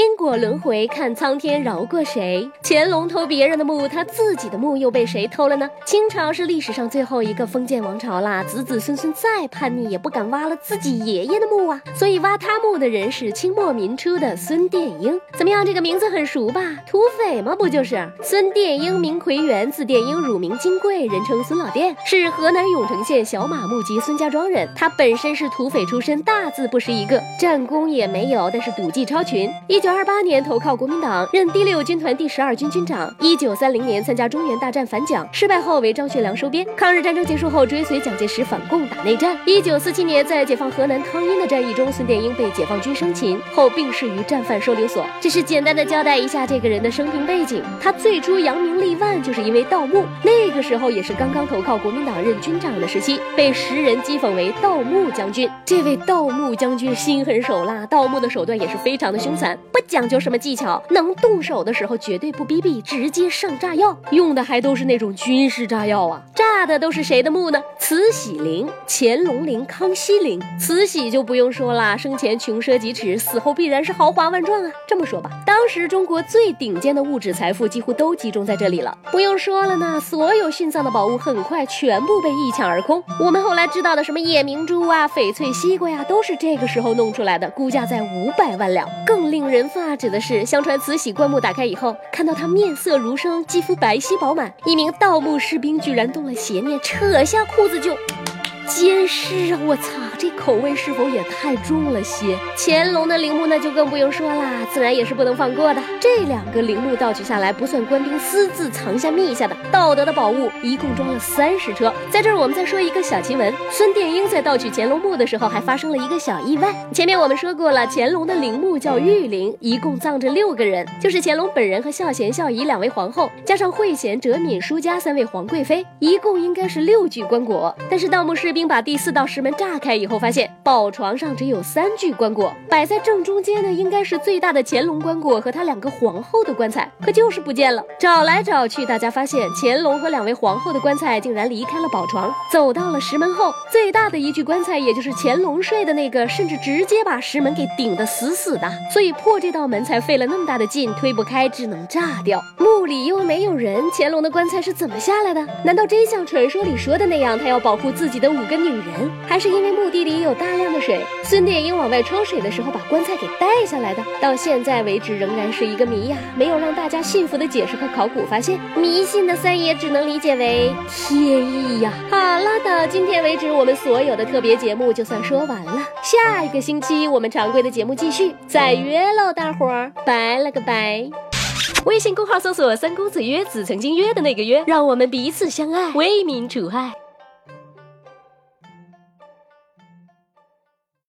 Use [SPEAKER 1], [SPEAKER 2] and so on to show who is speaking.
[SPEAKER 1] 因果轮回，看苍天饶过谁？乾隆偷别人的墓，他自己的墓又被谁偷了呢？清朝是历史上最后一个封建王朝啦，子子孙孙再叛逆也不敢挖了自己爷爷的墓啊，所以挖他墓的人是清末民初的孙殿英。怎么样，这个名字很熟吧？土匪吗？不就是孙殿英，名奎元，字殿英，乳名金贵，人称孙老殿，是河南永城县小马木集孙家庄人。他本身是土匪出身，大字不识一个，战功也没有，但是赌技超群。一一九二八年投靠国民党，任第六军团第十二军军长。一九三零年参加中原大战反蒋，失败后为张学良收编。抗日战争结束后，追随蒋介石反共打内战。一九四七年在解放河南汤阴的战役中，孙殿英被解放军生擒后病逝于战犯收留所。这是简单的交代一下这个人的生平背景。他最初扬名立万就是因为盗墓，那个时候也是刚刚投靠国民党任军长的时期，被时人讥讽为盗墓将军。这位盗墓将军心狠手辣，盗墓的手段也是非常的凶残。不讲究什么技巧，能动手的时候绝对不逼逼，直接上炸药，用的还都是那种军事炸药啊！炸的都是谁的墓呢？慈禧陵、乾隆陵、康熙陵。慈禧就不用说了，生前穷奢极侈，死后必然是豪华万状啊！这么说吧，当时中国最顶尖的物质财富几乎都集中在这里了。不用说了呢，所有殉葬的宝物很快全部被一抢而空。我们后来知道的什么夜明珠啊、翡翠西瓜呀，都是这个时候弄出来的，估价在五百万两。更令人人发指的是，相传慈禧棺木打开以后，看到她面色如生，肌肤白皙饱满，一名盗墓士兵居然动了邪念，扯下裤子就奸尸啊！我操！这口味是否也太重了些？乾隆的陵墓那就更不用说啦，自然也是不能放过的。这两个陵墓盗取下来，不算官兵私自藏下密下的，盗得的宝物一共装了三十车。在这儿，我们再说一个小奇闻：孙殿英在盗取乾隆墓的时候，还发生了一个小意外。前面我们说过了，乾隆的陵墓叫玉陵，一共葬着六个人，就是乾隆本人和孝贤、孝仪两位皇后，加上惠贤、哲敏、舒家三位皇贵妃，一共应该是六具棺椁。但是盗墓士兵并把第四道石门炸开以后。发现宝床上只有三具棺椁，摆在正中间的应该是最大的乾隆棺椁和他两个皇后的棺材，可就是不见了。找来找去，大家发现乾隆和两位皇后的棺材竟然离开了宝床，走到了石门后，最大的一具棺材，也就是乾隆睡的那个，甚至直接把石门给顶得死死的，所以破这道门才费了那么大的劲，推不开，只能炸掉。墓里又没有人，乾隆的棺材是怎么下来的？难道真像传说里说的那样，他要保护自己的武个女人，还是因为墓地？里有大量的水，孙殿英往外抽水的时候把棺材给带下来的，到现在为止仍然是一个谜呀，没有让大家信服的解释和考古发现，迷信的三爷只能理解为天意呀。好了，到今天为止，我们所有的特别节目就算说完了，下一个星期我们常规的节目继续，再约喽，大伙儿，拜了个拜。微信公号搜索“三公子约子”，曾经约的那个约，让我们彼此相爱，为民除害。